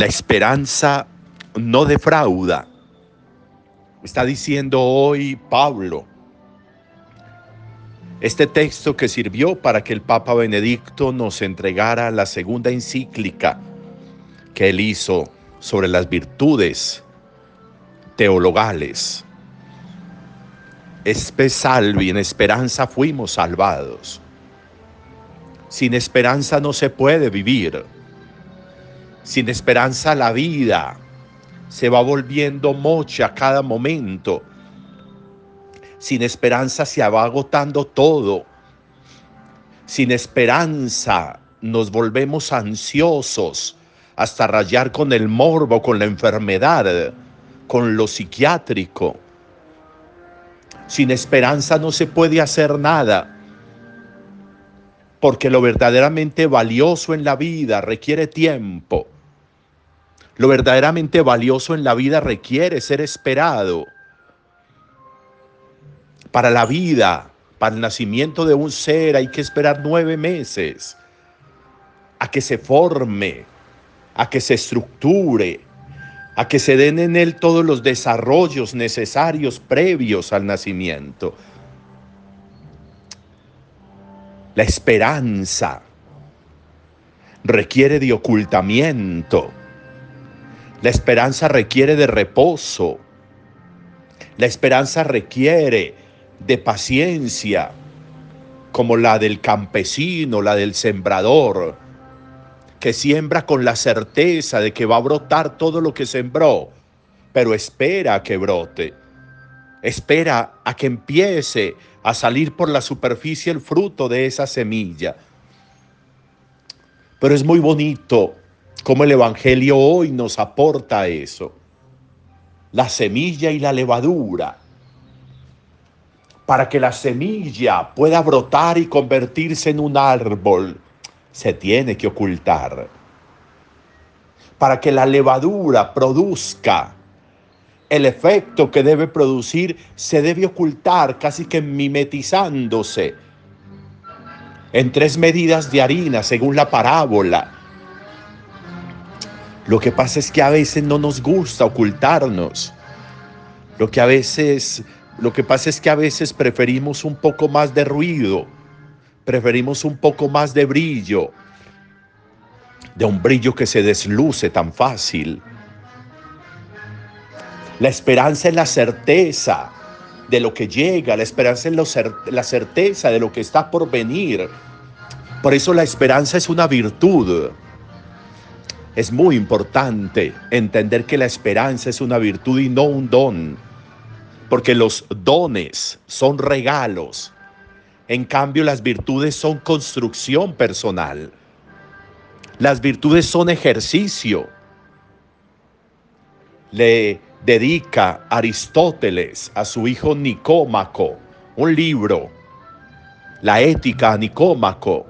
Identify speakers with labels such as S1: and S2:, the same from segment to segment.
S1: La esperanza no defrauda. Está diciendo hoy Pablo. Este texto que sirvió para que el Papa Benedicto nos entregara la segunda encíclica que él hizo sobre las virtudes teologales. Espe salvi, en esperanza fuimos salvados. Sin esperanza no se puede vivir. Sin esperanza la vida se va volviendo mocha cada momento. Sin esperanza se va agotando todo. Sin esperanza nos volvemos ansiosos hasta rayar con el morbo, con la enfermedad, con lo psiquiátrico. Sin esperanza no se puede hacer nada, porque lo verdaderamente valioso en la vida requiere tiempo. Lo verdaderamente valioso en la vida requiere ser esperado. Para la vida, para el nacimiento de un ser hay que esperar nueve meses a que se forme, a que se estructure, a que se den en él todos los desarrollos necesarios previos al nacimiento. La esperanza requiere de ocultamiento. La esperanza requiere de reposo. La esperanza requiere de paciencia, como la del campesino, la del sembrador que siembra con la certeza de que va a brotar todo lo que sembró, pero espera a que brote. Espera a que empiece a salir por la superficie el fruto de esa semilla. Pero es muy bonito cómo el Evangelio hoy nos aporta eso. La semilla y la levadura. Para que la semilla pueda brotar y convertirse en un árbol se tiene que ocultar. Para que la levadura produzca el efecto que debe producir, se debe ocultar casi que mimetizándose en tres medidas de harina según la parábola. Lo que pasa es que a veces no nos gusta ocultarnos. Lo que a veces, lo que pasa es que a veces preferimos un poco más de ruido preferimos un poco más de brillo, de un brillo que se desluce tan fácil. La esperanza es la certeza de lo que llega, la esperanza es la certeza de lo que está por venir. Por eso la esperanza es una virtud. Es muy importante entender que la esperanza es una virtud y no un don, porque los dones son regalos en cambio, las virtudes son construcción personal. Las virtudes son ejercicio. Le dedica Aristóteles a su hijo Nicómaco un libro, La ética a Nicómaco.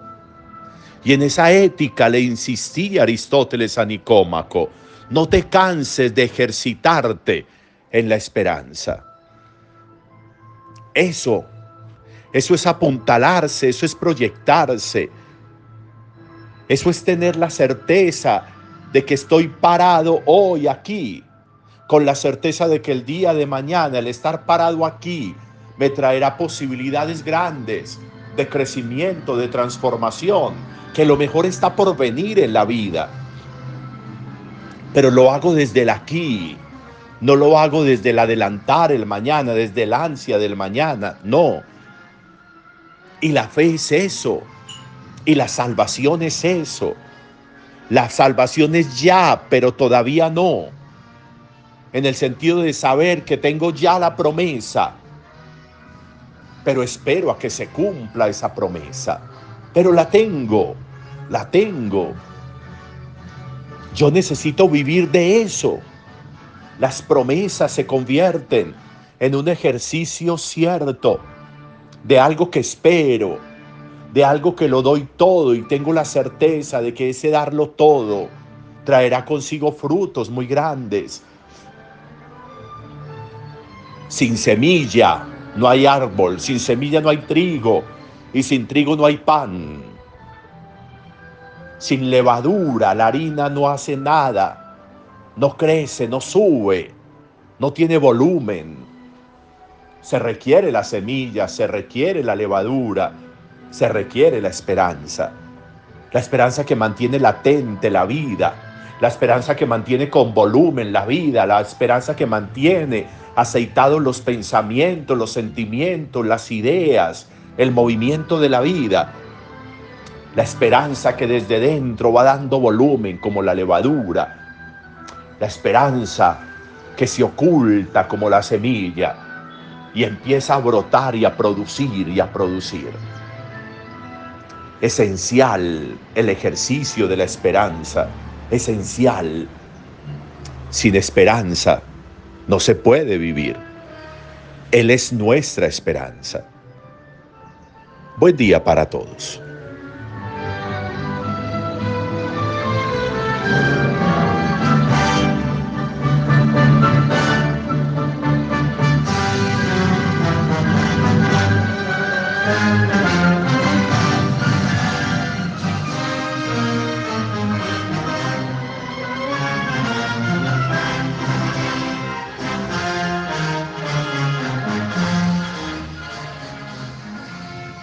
S1: Y en esa ética le insistía Aristóteles a Nicómaco, no te canses de ejercitarte en la esperanza. Eso eso es apuntalarse, eso es proyectarse. Eso es tener la certeza de que estoy parado hoy aquí, con la certeza de que el día de mañana, el estar parado aquí, me traerá posibilidades grandes de crecimiento, de transformación, que lo mejor está por venir en la vida. Pero lo hago desde el aquí, no lo hago desde el adelantar el mañana, desde el ansia del mañana, no y la fe es eso. Y la salvación es eso. La salvación es ya, pero todavía no. En el sentido de saber que tengo ya la promesa, pero espero a que se cumpla esa promesa. Pero la tengo, la tengo. Yo necesito vivir de eso. Las promesas se convierten en un ejercicio cierto de algo que espero, de algo que lo doy todo y tengo la certeza de que ese darlo todo traerá consigo frutos muy grandes. Sin semilla no hay árbol, sin semilla no hay trigo y sin trigo no hay pan. Sin levadura la harina no hace nada. no crece, no sube, no tiene volumen. Se requiere la semilla, se requiere la levadura, se requiere la esperanza. La esperanza que mantiene latente la vida, la esperanza que mantiene con volumen la vida, la esperanza que mantiene aceitados los pensamientos, los sentimientos, las ideas, el movimiento de la vida. La esperanza que desde dentro va dando volumen como la levadura. La esperanza que se oculta como la semilla y empieza a brotar y a producir y a producir. Esencial el ejercicio de la esperanza, esencial. Sin esperanza no se puede vivir. Él es nuestra esperanza. Buen día para todos.